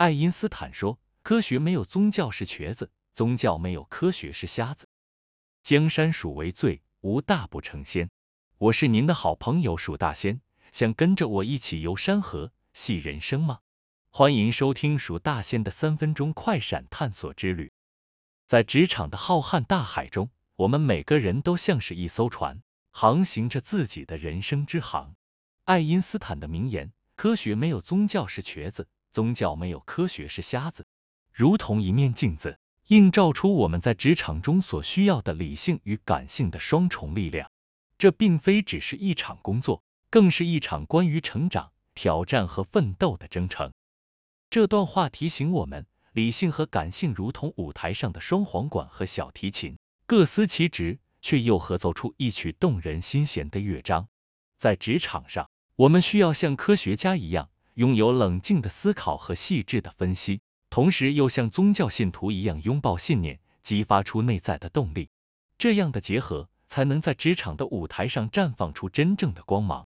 爱因斯坦说：“科学没有宗教是瘸子，宗教没有科学是瞎子。”江山属为最，无大不成仙。我是您的好朋友鼠大仙，想跟着我一起游山河、戏人生吗？欢迎收听鼠大仙的三分钟快闪探索之旅。在职场的浩瀚大海中，我们每个人都像是一艘船，航行着自己的人生之航。爱因斯坦的名言：“科学没有宗教是瘸子。”宗教没有科学是瞎子，如同一面镜子，映照出我们在职场中所需要的理性与感性的双重力量。这并非只是一场工作，更是一场关于成长、挑战和奋斗的征程。这段话提醒我们，理性和感性如同舞台上的双簧管和小提琴，各司其职，却又合奏出一曲动人心弦的乐章。在职场上，我们需要像科学家一样。拥有冷静的思考和细致的分析，同时又像宗教信徒一样拥抱信念，激发出内在的动力。这样的结合，才能在职场的舞台上绽放出真正的光芒。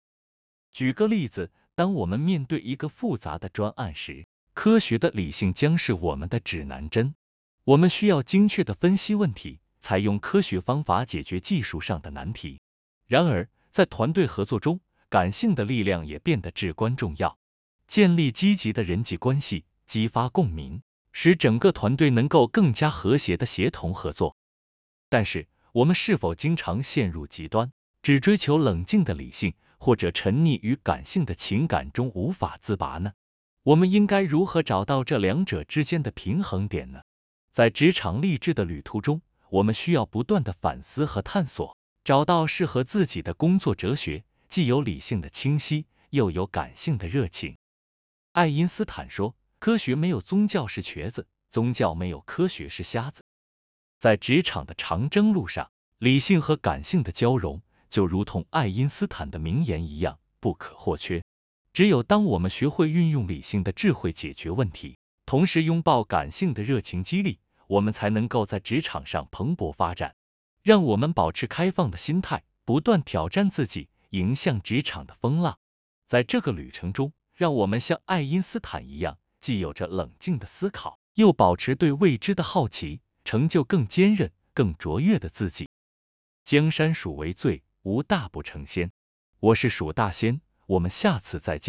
举个例子，当我们面对一个复杂的专案时，科学的理性将是我们的指南针。我们需要精确的分析问题，采用科学方法解决技术上的难题。然而，在团队合作中，感性的力量也变得至关重要。建立积极的人际关系，激发共鸣，使整个团队能够更加和谐的协同合作。但是，我们是否经常陷入极端，只追求冷静的理性，或者沉溺于感性的情感中无法自拔呢？我们应该如何找到这两者之间的平衡点呢？在职场励志的旅途中，我们需要不断的反思和探索，找到适合自己的工作哲学，既有理性的清晰，又有感性的热情。爱因斯坦说：“科学没有宗教是瘸子，宗教没有科学是瞎子。”在职场的长征路上，理性和感性的交融，就如同爱因斯坦的名言一样不可或缺。只有当我们学会运用理性的智慧解决问题，同时拥抱感性的热情激励，我们才能够在职场上蓬勃发展。让我们保持开放的心态，不断挑战自己，迎向职场的风浪。在这个旅程中，让我们像爱因斯坦一样，既有着冷静的思考，又保持对未知的好奇，成就更坚韧、更卓越的自己。江山属为最，无大不成仙。我是蜀大仙，我们下次再见。